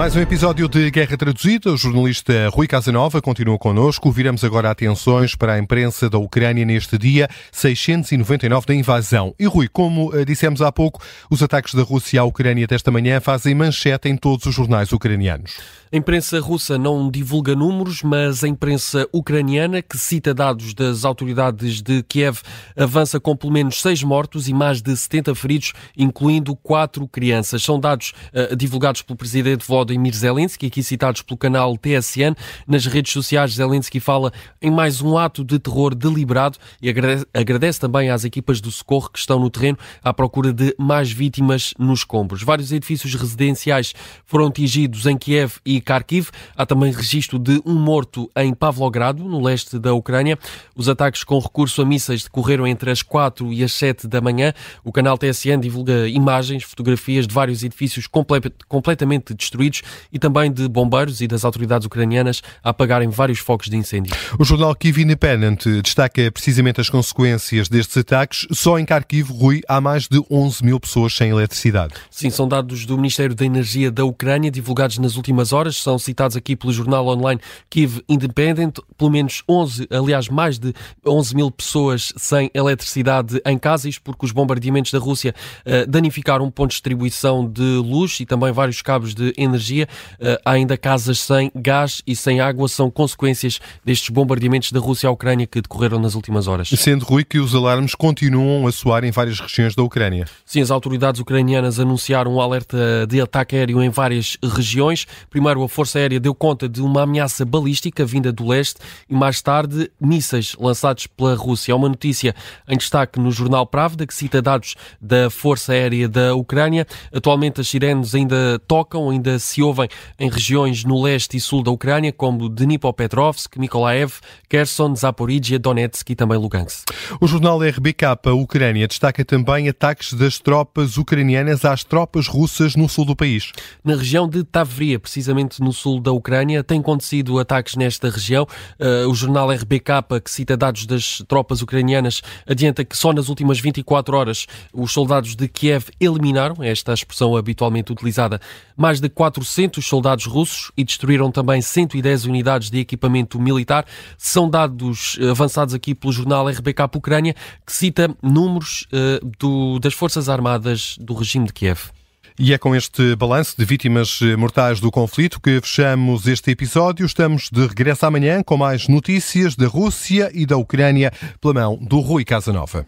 Mais um episódio de Guerra Traduzida. O jornalista Rui Casanova continua connosco. Viramos agora atenções para a imprensa da Ucrânia neste dia 699 da invasão. E Rui, como eh, dissemos há pouco, os ataques da Rússia à Ucrânia desta manhã fazem manchete em todos os jornais ucranianos. A imprensa russa não divulga números, mas a imprensa ucraniana, que cita dados das autoridades de Kiev, avança com pelo menos seis mortos e mais de 70 feridos, incluindo quatro crianças. São dados uh, divulgados pelo presidente Volodymyr Zelensky, aqui citados pelo canal TSN. Nas redes sociais, Zelensky fala em mais um ato de terror deliberado e agradece, agradece também às equipas do socorro que estão no terreno à procura de mais vítimas nos escombros. Vários edifícios residenciais foram atingidos em Kiev e Kharkiv. Há também registro de um morto em Pavlogrado, no leste da Ucrânia. Os ataques com recurso a mísseis decorreram entre as 4 e as 7 da manhã. O canal TSN divulga imagens, fotografias de vários edifícios completamente destruídos e também de bombeiros e das autoridades ucranianas a apagarem vários focos de incêndio. O jornal Kiev Independent destaca precisamente as consequências destes ataques. Só em Kharkiv, Rui, há mais de 11 mil pessoas sem eletricidade. Sim, são dados do Ministério da Energia da Ucrânia, divulgados nas últimas horas são citados aqui pelo jornal online Kiev Independent, pelo menos 11, aliás, mais de 11 mil pessoas sem eletricidade em casa, isto porque os bombardeamentos da Rússia uh, danificaram um ponto de distribuição de luz e também vários cabos de energia. Uh, há ainda casas sem gás e sem água, são consequências destes bombardeamentos da Rússia à Ucrânia que decorreram nas últimas horas. Sendo, Rui, que os alarmes continuam a soar em várias regiões da Ucrânia. Sim, as autoridades ucranianas anunciaram um alerta de ataque aéreo em várias regiões. Primeiro, a Força Aérea deu conta de uma ameaça balística vinda do leste e mais tarde mísseis lançados pela Rússia. Há uma notícia em destaque no jornal Pravda que cita dados da Força Aérea da Ucrânia. Atualmente as sirenes ainda tocam, ainda se ouvem em regiões no leste e sul da Ucrânia, como Dnipropetrovsk, Mykolaiv, Kherson, Zaporizhia, Donetsk e também Lugansk. O jornal RBK Ucrânia destaca também ataques das tropas ucranianas às tropas russas no sul do país. Na região de Tavria, precisamente no sul da Ucrânia. Tem acontecido ataques nesta região. Uh, o jornal RBK, que cita dados das tropas ucranianas, adianta que só nas últimas 24 horas os soldados de Kiev eliminaram, é esta a expressão habitualmente utilizada, mais de 400 soldados russos e destruíram também 110 unidades de equipamento militar. São dados avançados aqui pelo jornal RBK Ucrânia, que cita números uh, do, das Forças Armadas do regime de Kiev. E é com este balanço de vítimas mortais do conflito que fechamos este episódio. Estamos de regresso amanhã com mais notícias da Rússia e da Ucrânia pela mão do Rui Casanova.